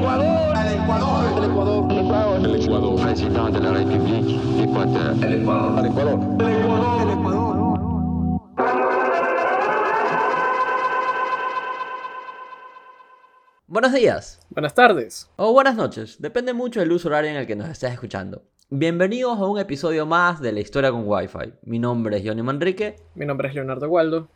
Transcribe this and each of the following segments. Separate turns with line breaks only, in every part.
Ecuador. El Ecuador. El Ecuador. El Ecuador. El Ecuador.
Président de la République d'Équateur.
El Ecuador. El Ecuador. El Ecuador. El Ecuador.
Buenos días.
Buenas tardes.
O buenas noches, depende mucho del uso horario en el que nos estés escuchando. Bienvenidos a un episodio más de La Historia con Wi-Fi. Mi nombre es Johnny Manrique
Mi nombre es Leonardo Waldo.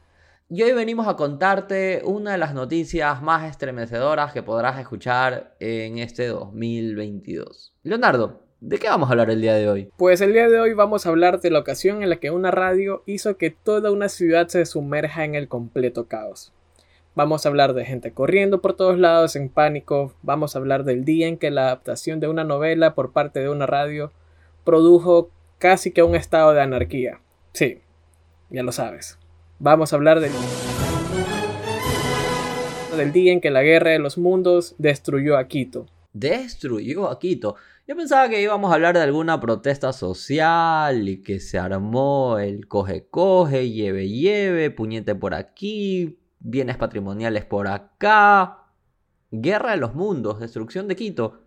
Y hoy venimos a contarte una de las noticias más estremecedoras que podrás escuchar en este 2022. Leonardo, ¿de qué vamos a hablar el día de hoy?
Pues el día de hoy vamos a hablar de la ocasión en la que una radio hizo que toda una ciudad se sumerja en el completo caos. Vamos a hablar de gente corriendo por todos lados en pánico. Vamos a hablar del día en que la adaptación de una novela por parte de una radio produjo casi que un estado de anarquía. Sí, ya lo sabes. Vamos a hablar del, del día en que la guerra de los mundos destruyó a Quito.
Destruyó a Quito. Yo pensaba que íbamos a hablar de alguna protesta social y que se armó el coge-coge, lleve-lleve, puñete por aquí, bienes patrimoniales por acá. Guerra de los mundos, destrucción de Quito.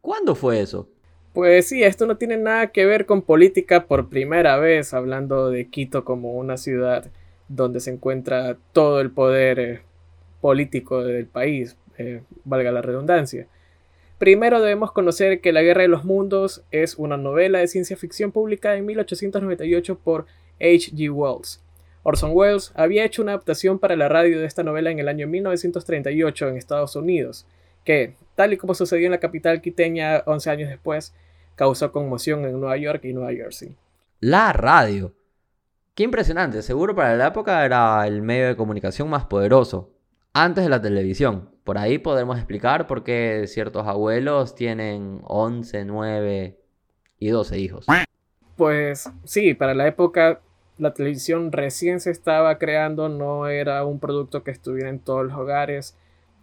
¿Cuándo fue eso?
Pues sí, esto no tiene nada que ver con política por primera vez, hablando de Quito como una ciudad donde se encuentra todo el poder eh, político del país, eh, valga la redundancia. Primero debemos conocer que La Guerra de los Mundos es una novela de ciencia ficción publicada en 1898 por H.G. Wells. Orson Welles había hecho una adaptación para la radio de esta novela en el año 1938 en Estados Unidos, que, tal y como sucedió en la capital quiteña 11 años después, causó conmoción en Nueva York y Nueva Jersey.
La radio. Qué impresionante, seguro para la época era el medio de comunicación más poderoso, antes de la televisión. Por ahí podremos explicar por qué ciertos abuelos tienen 11, 9 y 12 hijos.
Pues sí, para la época la televisión recién se estaba creando, no era un producto que estuviera en todos los hogares,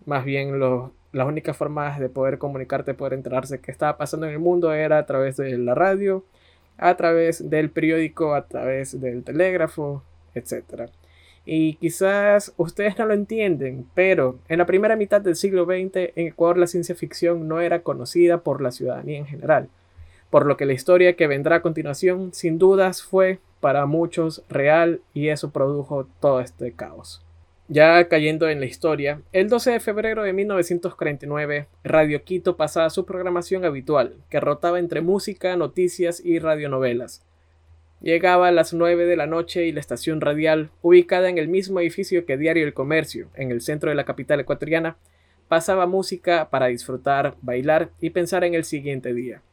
más bien las únicas formas de poder comunicarte, poder enterarse qué estaba pasando en el mundo era a través de la radio, a través del periódico, a través del telégrafo, etc. Y quizás ustedes no lo entienden, pero en la primera mitad del siglo XX en Ecuador la ciencia ficción no era conocida por la ciudadanía en general, por lo que la historia que vendrá a continuación sin dudas fue para muchos real y eso produjo todo este caos. Ya cayendo en la historia, el 12 de febrero de 1949, Radio Quito pasaba su programación habitual, que rotaba entre música, noticias y radionovelas. Llegaba a las 9 de la noche y la estación radial, ubicada en el mismo edificio que Diario El Comercio, en el centro de la capital ecuatoriana, pasaba música para disfrutar, bailar y pensar en el siguiente día.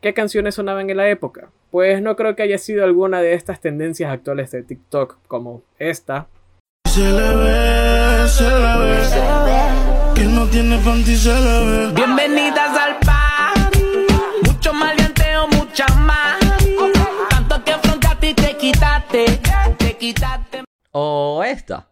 ¿Qué canciones sonaban en la época? Pues no creo que haya sido alguna de estas tendencias actuales de TikTok, como esta,
Se le ve, se le ve. Que no tiene panty, se le ve.
Bienvenidas al party. Mucho maleanteo, mucha más. Tanto que afrontaste y te quitaste. Te quitaste.
O esta.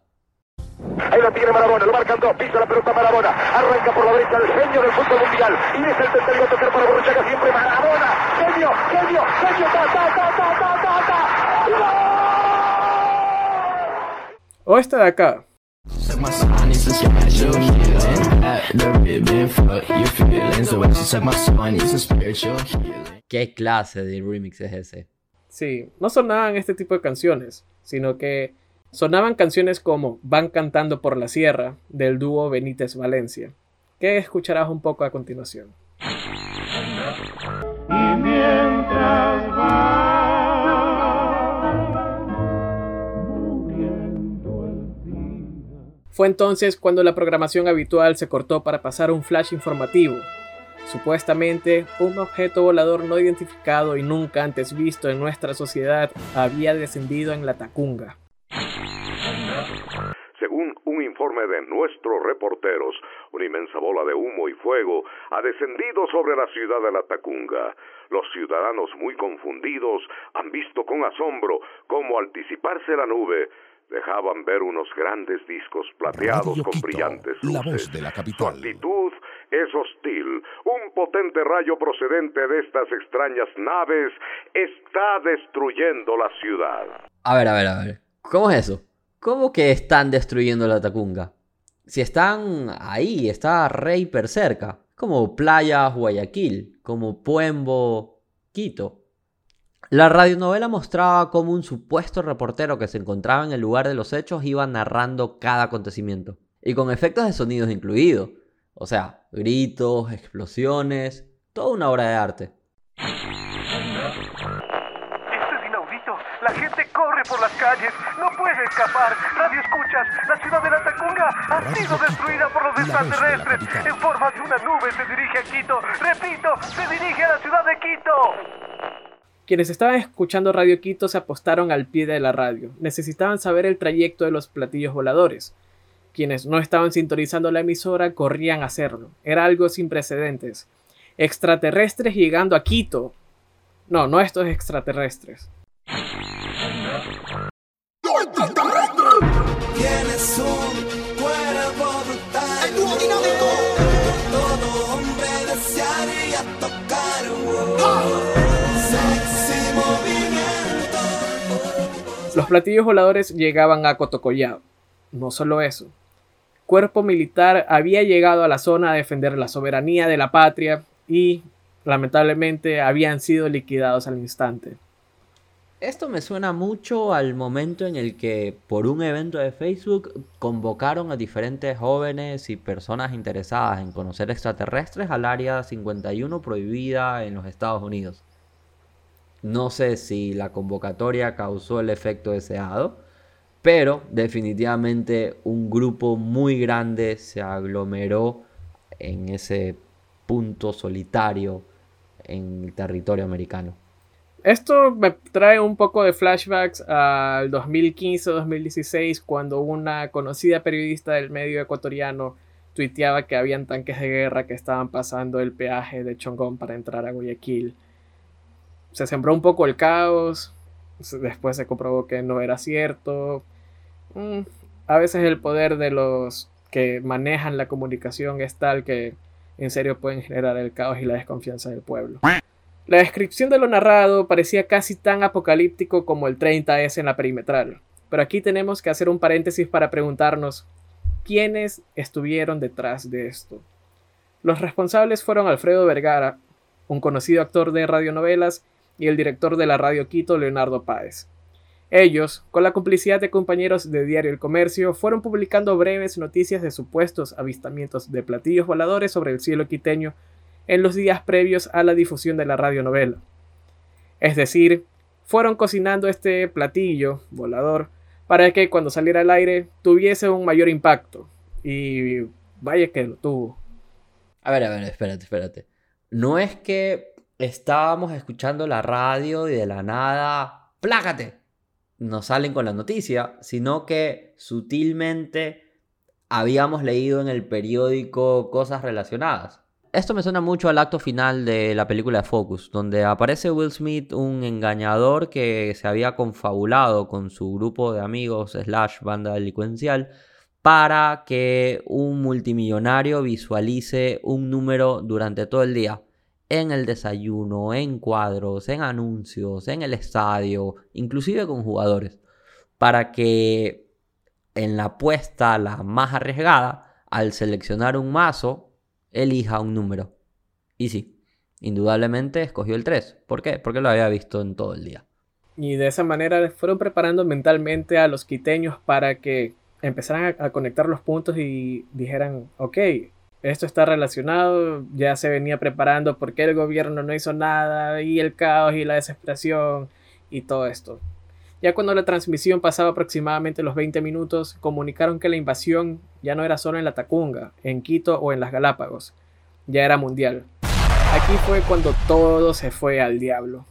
Ahí lo tiene Marabona, lo marcan dos, pisa la pelota Marabona, arranca por la derecha el genio del fútbol mundial, y es el tercero a tocar para Borruchaga siempre Marabona, genio, genio, genio, ta, ta, ta, ta, ta, ta, ta,
o esta de acá.
¿Qué clase de remix es ese?
Sí, no sonaban este tipo de canciones, sino que sonaban canciones como Van cantando por la sierra del dúo Benítez Valencia, que escucharás un poco a continuación. Fue entonces cuando la programación habitual se cortó para pasar un flash informativo. Supuestamente, un objeto volador no identificado y nunca antes visto en nuestra sociedad había descendido en la Tacunga.
Según un informe de nuestros reporteros, una inmensa bola de humo y fuego ha descendido sobre la ciudad de La Tacunga. Los ciudadanos muy confundidos han visto con asombro cómo al disiparse la nube dejaban ver unos grandes discos plateados
Radio
con
Quito,
brillantes
la
luces.
voz de la
Su
capital.
actitud es hostil. Un potente rayo procedente de estas extrañas naves está destruyendo la ciudad.
A ver, a ver, a ver. ¿Cómo es eso? ¿Cómo que están destruyendo la Tacunga? si están ahí, está re hiper cerca, como Playas Guayaquil, como Puembo Quito. La radionovela mostraba cómo un supuesto reportero que se encontraba en el lugar de los hechos iba narrando cada acontecimiento, y con efectos de sonidos incluidos, o sea, gritos, explosiones, toda una obra de arte.
Esto es inaudito. La gente corre por las calles. No puede escapar. Radio escuchas. La ciudad de la Tacunga ha sido destruida por los extraterrestres. En forma de una nube se dirige a Quito. Repito, se dirige a la ciudad de Quito.
Quienes estaban escuchando Radio Quito se apostaron al pie de la radio. Necesitaban saber el trayecto de los platillos voladores. Quienes no estaban sintonizando la emisora corrían a hacerlo. Era algo sin precedentes. Extraterrestres llegando a Quito. No, no estos extraterrestres.
Tienes un
Los platillos voladores llegaban a Cotocollao. No solo eso. Cuerpo militar había llegado a la zona a defender la soberanía de la patria y lamentablemente habían sido liquidados al instante.
Esto me suena mucho al momento en el que por un evento de Facebook convocaron a diferentes jóvenes y personas interesadas en conocer extraterrestres al área 51 prohibida en los Estados Unidos. No sé si la convocatoria causó el efecto deseado, pero definitivamente un grupo muy grande se aglomeró en ese punto solitario en el territorio americano.
Esto me trae un poco de flashbacks al 2015-2016 cuando una conocida periodista del medio ecuatoriano tuiteaba que habían tanques de guerra que estaban pasando el peaje de Chongón para entrar a Guayaquil. Se sembró un poco el caos, después se comprobó que no era cierto. Mm, a veces el poder de los que manejan la comunicación es tal que en serio pueden generar el caos y la desconfianza del pueblo. La descripción de lo narrado parecía casi tan apocalíptico como el 30S en la perimetral, pero aquí tenemos que hacer un paréntesis para preguntarnos quiénes estuvieron detrás de esto. Los responsables fueron Alfredo Vergara, un conocido actor de radionovelas, y el director de la Radio Quito, Leonardo Páez. Ellos, con la complicidad de compañeros de Diario El Comercio, fueron publicando breves noticias de supuestos avistamientos de platillos voladores sobre el cielo quiteño en los días previos a la difusión de la radionovela. Es decir, fueron cocinando este platillo volador para que cuando saliera al aire tuviese un mayor impacto. Y vaya que lo tuvo.
A ver, a ver, espérate, espérate. No es que estábamos escuchando la radio y de la nada, ¡plácate! Nos salen con la noticia, sino que sutilmente habíamos leído en el periódico cosas relacionadas. Esto me suena mucho al acto final de la película de Focus, donde aparece Will Smith, un engañador que se había confabulado con su grupo de amigos slash banda delincuencial para que un multimillonario visualice un número durante todo el día. En el desayuno, en cuadros, en anuncios, en el estadio, inclusive con jugadores. Para que en la apuesta la más arriesgada, al seleccionar un mazo, elija un número. Y sí, indudablemente escogió el 3. ¿Por qué? Porque lo había visto en todo el día.
Y de esa manera fueron preparando mentalmente a los quiteños para que empezaran a, conectar los puntos y dijeran, ok, esto está relacionado, ya se venía preparando porque el gobierno no hizo nada y el caos y la desesperación y todo esto. Ya cuando la transmisión pasaba aproximadamente los 20 minutos, comunicaron que la invasión ya no era solo en la Tacunga, en Quito o en las Galápagos, ya era mundial. Aquí fue cuando todo se fue al diablo.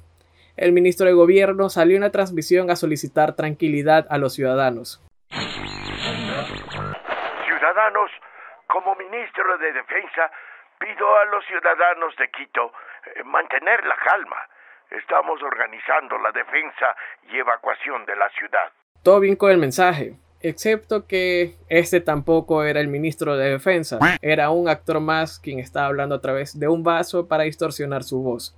El ministro de Gobierno salió en la transmisión a solicitar tranquilidad a los ciudadanos.
Ciudadanos, ministro de Defensa, pido a los ciudadanos de Quito eh, mantener la calma Estamos organizando la defensa y evacuación de la ciudad.
Todo bien con el mensaje, excepto que este tampoco era el ministro de defensa, era un actor más quien estaba hablando a través de un vaso para distorsionar su voz.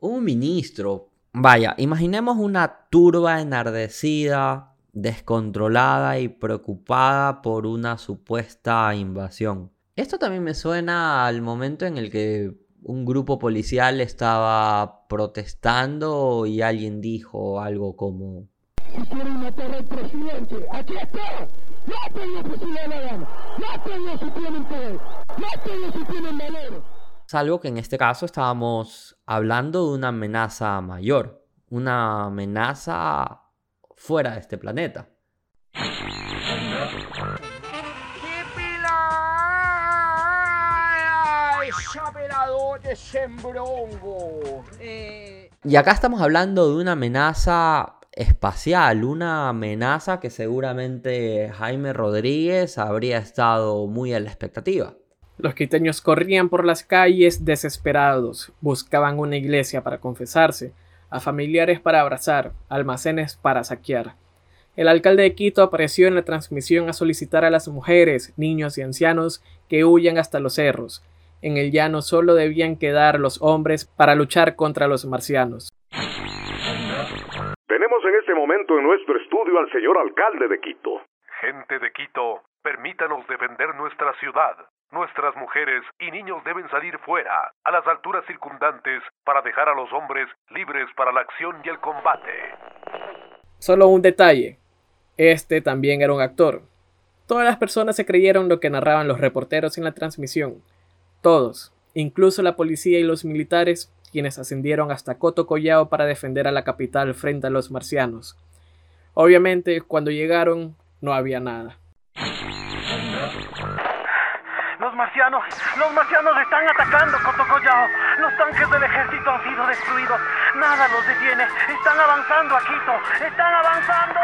Un ministro. Vaya, imaginemos una turba enardecida descontrolada y preocupada por una supuesta invasión. Esto también me suena al momento en el que un grupo policial estaba protestando y alguien dijo algo como Salvo que en este caso estábamos hablando de una amenaza mayor, una amenaza fuera de este planeta. Y acá estamos hablando de una amenaza espacial, una amenaza que seguramente Jaime Rodríguez habría estado muy a la expectativa.
Los quiteños corrían por las calles desesperados, buscaban una iglesia para confesarse, a familiares para abrazar, almacenes para saquear. El alcalde de Quito apareció en la transmisión a solicitar a las mujeres, niños y ancianos que huyan hasta los cerros. En el llano solo debían quedar los hombres para luchar contra los marcianos.
Tenemos en este momento en nuestro estudio al señor alcalde de Quito.
Gente de Quito, permítanos defender nuestra ciudad. Nuestras mujeres y niños deben salir fuera, a las alturas circundantes, para dejar a los hombres libres para la acción y el combate.
Solo un detalle. Este también era un actor. Todas las personas se creyeron lo que narraban los reporteros en la transmisión. Todos, incluso la policía y los militares, quienes ascendieron hasta Coto Collao para defender a la capital frente a los marcianos. Obviamente, cuando llegaron, no había nada.
Marcianos, los marcianos están atacando Cotocollao. Los tanques del ejército han sido destruidos. Nada los detiene. Están avanzando a Quito. Están avanzando.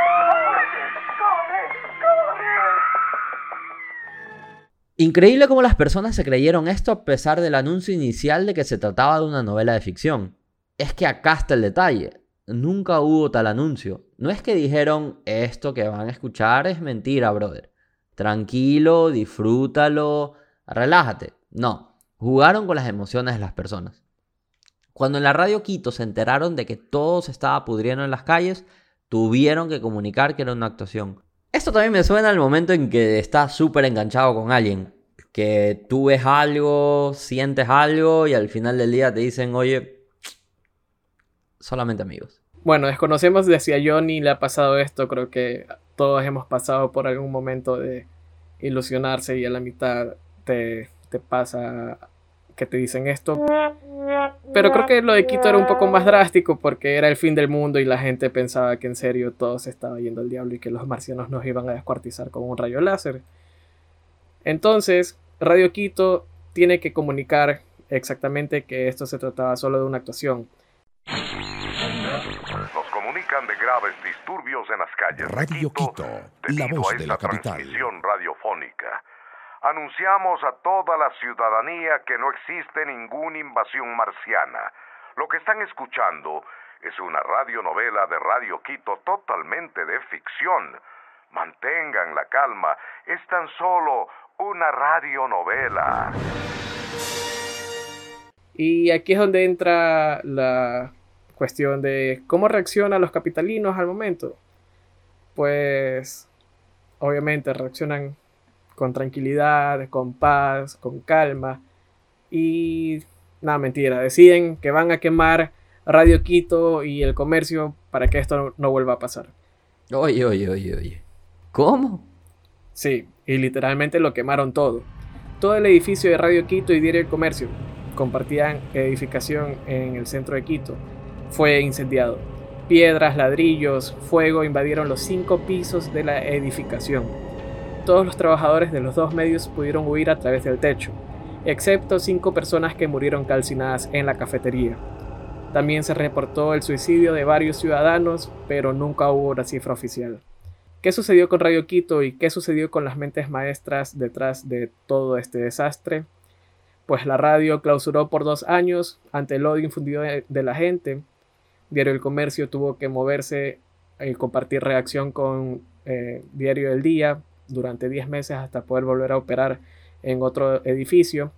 Increíble cómo las personas se creyeron esto a pesar del anuncio inicial de que se trataba de una novela de ficción. Es que acá está el detalle. Nunca hubo tal anuncio. No es que dijeron esto que van a escuchar es mentira, brother. Tranquilo, disfrútalo, relájate. No, jugaron con las emociones de las personas. Cuando en la radio Quito se enteraron de que todo se estaba pudriendo en las calles, tuvieron que comunicar que era una actuación. Esto también me suena al momento en que estás súper enganchado con alguien. Que tú ves algo, sientes algo y al final del día te dicen, oye, solamente amigos.
Bueno, desconocemos de si a Johnny le ha pasado esto. Creo que todos hemos pasado por algún momento de ilusionarse y a la mitad te, te pasa que te dicen esto. Pero creo que lo de Quito era un poco más drástico porque era el fin del mundo y la gente pensaba que en serio todo se estaba yendo al diablo y que los marcianos nos iban a descuartizar con un rayo láser. Entonces, Radio Quito tiene que comunicar exactamente que esto se trataba solo de una actuación.
Nos comunican de graves disturbios en las calles de
Radio Quito, la
debido
voz
a
de la capital.
transmisión radiofónica. Anunciamos a toda la ciudadanía que no existe ninguna invasión marciana. Lo que están escuchando es una radionovela de Radio Quito totalmente de ficción. Mantengan la calma, es tan solo una radionovela.
Y aquí es donde entra la cuestión de cómo reaccionan los capitalinos al momento. Pues obviamente reaccionan con tranquilidad, con paz, con calma. Y nada, mentira, deciden que van a quemar Radio Quito y el comercio para que esto no vuelva a pasar.
Oye, oye, oye, oye. ¿Cómo?
Sí, y literalmente lo quemaron todo. Todo el edificio de Radio Quito y Diario El Comercio compartían edificación en el centro de Quito. Fue incendiado. Piedras, ladrillos, fuego invadieron los cinco pisos de la edificación. Todos los trabajadores de los dos medios pudieron huir a través del techo, excepto cinco personas que murieron calcinadas en la cafetería. También se reportó el suicidio de varios ciudadanos, pero nunca hubo una cifra oficial. ¿Qué sucedió con Radio Quito y qué sucedió con las mentes maestras detrás de todo este desastre? Pues la radio clausuró por dos años ante el odio infundido de, la gente. Diario El Comercio tuvo que moverse y compartir reacción con eh, Diario del Día durante 10 meses hasta poder volver a operar en otro edificio.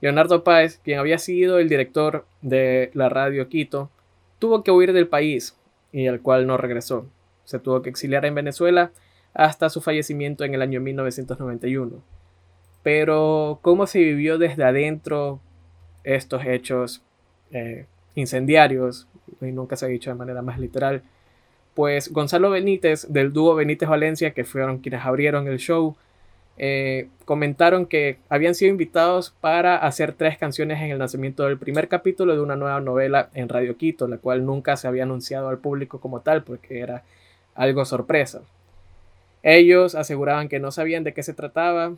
Leonardo Páez, quien había sido el director de la radio Quito, tuvo que huir del país y al cual no regresó. se tuvo que exiliar en Venezuela hasta su fallecimiento en el año 1991. Pero cómo se vivió desde adentro estos hechos eh, incendiarios, y nunca se ha dicho de manera más literal, pues Gonzalo Benítez del dúo Benítez Valencia, que fueron quienes abrieron el show, eh, comentaron que habían sido invitados para hacer tres canciones en el nacimiento del primer capítulo de una nueva novela en Radio Quito, la cual nunca se había anunciado al público como tal porque era algo sorpresa. Ellos aseguraban que no sabían de qué se trataba,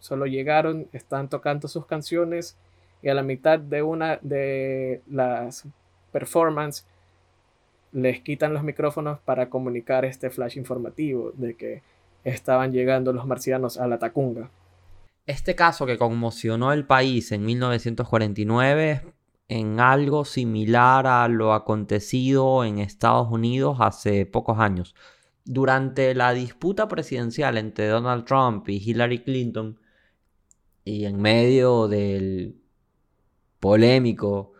solo llegaron, están tocando sus canciones y a la mitad de una de las performances les quitan los micrófonos para comunicar este flash informativo de que estaban llegando los marcianos a la Tacunga.
Este caso que conmocionó el país en 1949 en algo similar a lo acontecido en Estados Unidos hace pocos años. Durante la disputa presidencial entre Donald Trump y Hillary Clinton, y en medio del polémico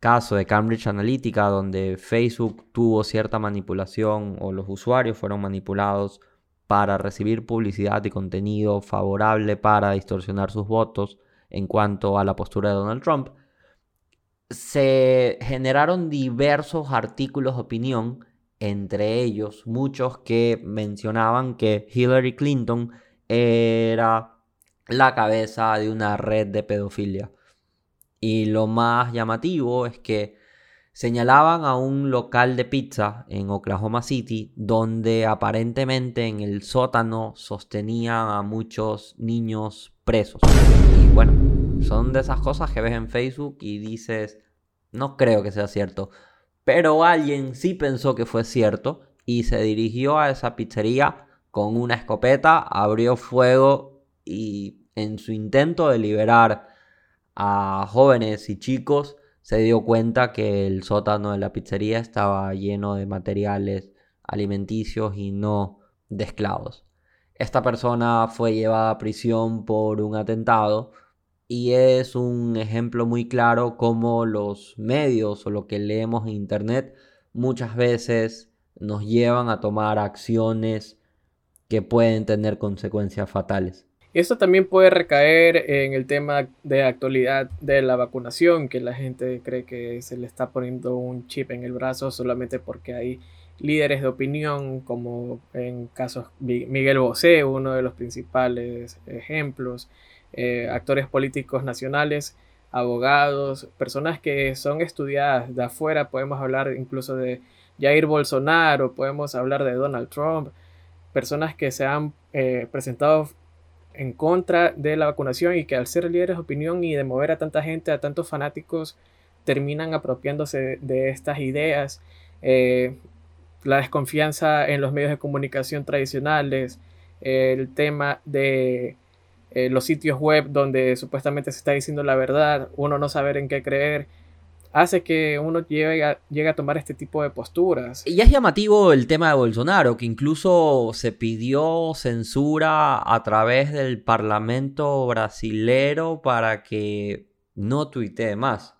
caso de Cambridge Analytica, donde Facebook tuvo cierta manipulación o los usuarios fueron manipulados para recibir publicidad y contenido favorable para distorsionar sus votos en cuanto a la postura de Donald Trump, se generaron diversos artículos de opinión, entre ellos muchos que mencionaban que Hillary Clinton era la cabeza de una red de pedofilia. Y lo más llamativo es que señalaban a un local de pizza en Oklahoma City donde aparentemente en el sótano sostenían a muchos niños presos. Y bueno, son de esas cosas que ves en Facebook y dices, no creo que sea cierto. Pero alguien sí pensó que fue cierto y se dirigió a esa pizzería con una escopeta, abrió fuego y en su intento de liberar a jóvenes y chicos se dio cuenta que el sótano de la pizzería estaba lleno de materiales alimenticios y no de esclavos. Esta persona fue llevada a prisión por un atentado y es un ejemplo muy claro cómo los medios o lo que leemos en internet muchas veces nos llevan a tomar acciones que pueden tener consecuencias fatales.
Esto también puede recaer en el tema de actualidad de la vacunación, que la gente cree que se le está poniendo un chip en el brazo solamente porque hay líderes de opinión, como en casos Miguel Bosé, uno de los principales ejemplos, eh, actores políticos nacionales, abogados, personas que son estudiadas de afuera, podemos hablar incluso de Jair Bolsonaro, podemos hablar de Donald Trump, personas que se han eh, presentado en contra de la vacunación y que al ser líderes de opinión y de mover a tanta gente, a tantos fanáticos, terminan apropiándose de estas ideas. Eh, la desconfianza en los medios de comunicación tradicionales, el tema de eh, los sitios web donde supuestamente se está diciendo la verdad, uno no saber en qué creer hace que uno llegue a, a tomar este tipo de posturas.
Y es llamativo el tema de Bolsonaro, que incluso se pidió censura a través del Parlamento brasilero para que no tuitee más.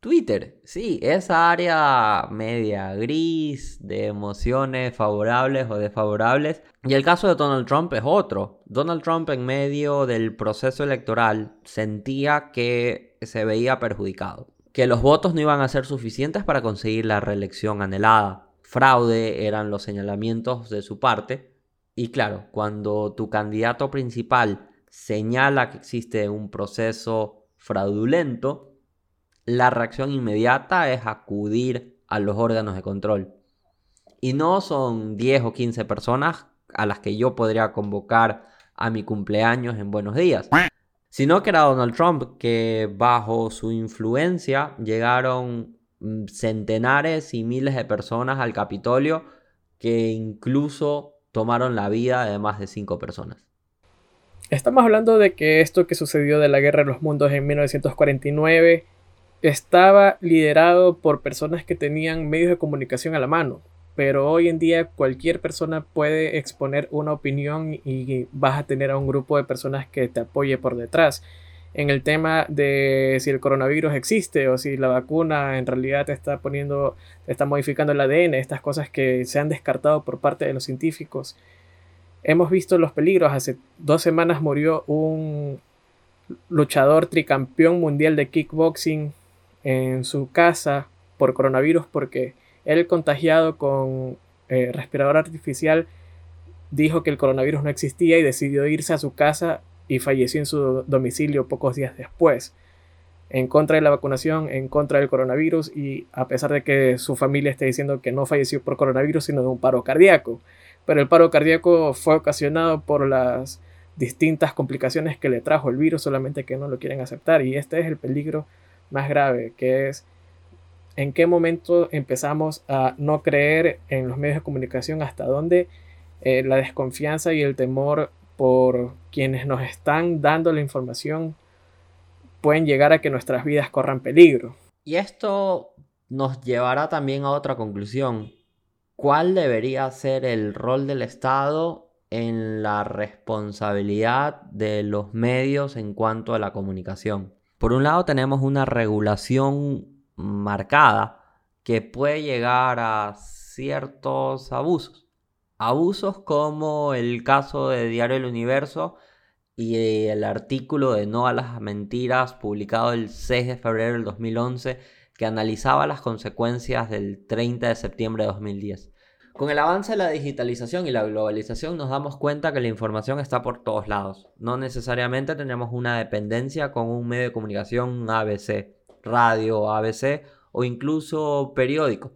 Twitter, sí, esa área media gris de emociones favorables o desfavorables. Y el caso de Donald Trump es otro. Donald Trump en medio del proceso electoral sentía que se veía perjudicado que los votos no iban a ser suficientes para conseguir la reelección anhelada. Fraude eran los señalamientos de su parte. Y claro, cuando tu candidato principal señala que existe un proceso fraudulento, la reacción inmediata es acudir a los órganos de control. Y no son 10 o 15 personas a las que yo podría convocar a mi cumpleaños en buenos días sino que era Donald Trump, que bajo su influencia llegaron mm, centenares y miles de personas al Capitolio que incluso tomaron la vida de más de cinco personas.
Estamos hablando de que esto que sucedió de la Guerra de los Mundos en 1949 estaba liderado por personas que tenían medios de comunicación a la mano, pero hoy en día cualquier persona puede exponer una opinión y vas a tener a un grupo de personas que te apoye por detrás. en el tema de si el coronavirus existe o si la vacuna en realidad está poniendo, está modificando el ADN, estas cosas que se han descartado por parte de los científicos. Hemos visto los peligros. Hace dos semanas murió un luchador tricampeón mundial de kickboxing en su casa por coronavirus porque él contagiado con eh, respirador artificial dijo que el coronavirus no existía y decidió irse a su casa y falleció en su domicilio pocos días después. En contra de la vacunación, en contra del coronavirus y a pesar de que su familia esté diciendo que no falleció por coronavirus sino de un paro cardíaco. Pero el paro cardíaco fue ocasionado por las distintas complicaciones que le trajo el virus, solamente que no lo quieren aceptar. Y este es el peligro más grave, que es en qué momento empezamos a no creer en los medios de comunicación, hasta dónde eh, la desconfianza y el temor por quienes nos están dando la información pueden llegar a que nuestras vidas corran peligro.
Y esto nos llevará también a otra conclusión. ¿Cuál debería ser el rol del Estado en la responsabilidad de los medios en cuanto a la comunicación? Por un lado tenemos una regulación marcada que puede llegar a ciertos abusos. Abusos como el caso de Diario El Universo y el artículo de No a las Mentiras publicado el 6 de febrero del 2011 que analizaba las consecuencias del 30 de septiembre de 2010. Con el avance de la digitalización y la globalización nos damos cuenta que la información está por todos lados. No necesariamente tenemos una dependencia con un medio de comunicación ABC, radio ABC o incluso periódico.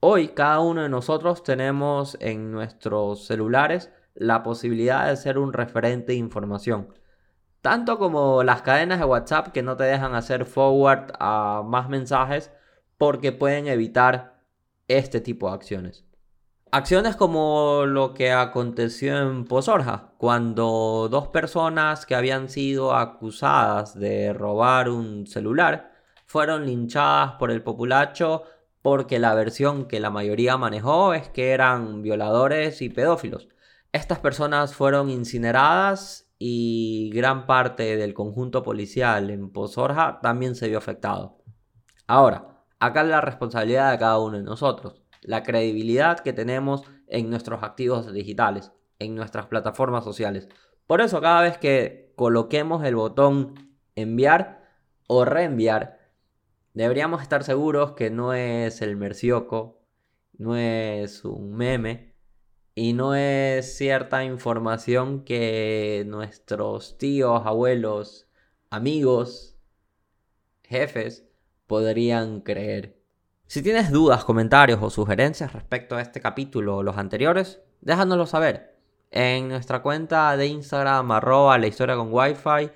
Hoy cada uno de nosotros tenemos en nuestros celulares la posibilidad de ser un referente de información. Tanto como las cadenas de WhatsApp que no te dejan hacer forward a más mensajes porque pueden evitar este tipo de acciones. Acciones como lo que aconteció en Pozorja, cuando dos personas que habían sido acusadas de robar un celular fueron linchadas por el populacho porque la versión que la mayoría manejó es que eran violadores y pedófilos. Estas personas fueron incineradas y gran parte del conjunto policial en Pozorja también se vio afectado. Ahora, acá la responsabilidad de cada uno de nosotros, la credibilidad que tenemos en nuestros activos digitales, en nuestras plataformas sociales. Por eso cada vez que coloquemos el botón enviar o reenviar, deberíamos estar seguros que no es el mercioco, no es un meme y no es cierta información que nuestros tíos, abuelos, amigos, jefes podrían creer. Si tienes dudas, comentarios o sugerencias respecto a este capítulo o los anteriores, déjanoslo saber en nuestra cuenta de Instagram arroba la historia con wifi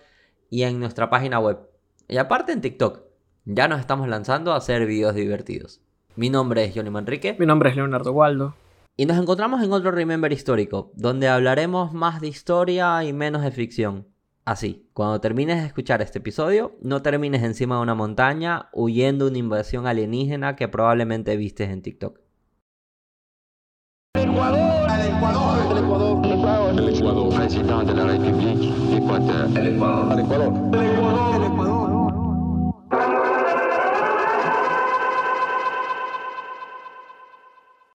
y en nuestra página web. Y aparte en TikTok ya nos estamos lanzando a hacer videos divertidos. Mi nombre es Johnny Manrique.
Mi nombre es Leonardo Waldo.
Y nos encontramos en otro Remember histórico, donde hablaremos más de historia y menos de ficción. Así, cuando termines de escuchar este episodio, no termines encima de una montaña huyendo de una invasión alienígena que probablemente vistes en TikTok.
Ecuador, el Ecuador, el Ecuador, el Ecuador,
El Ecuador, président de la République d'Équateur.
el Ecuador, el Ecuador, el Ecuador.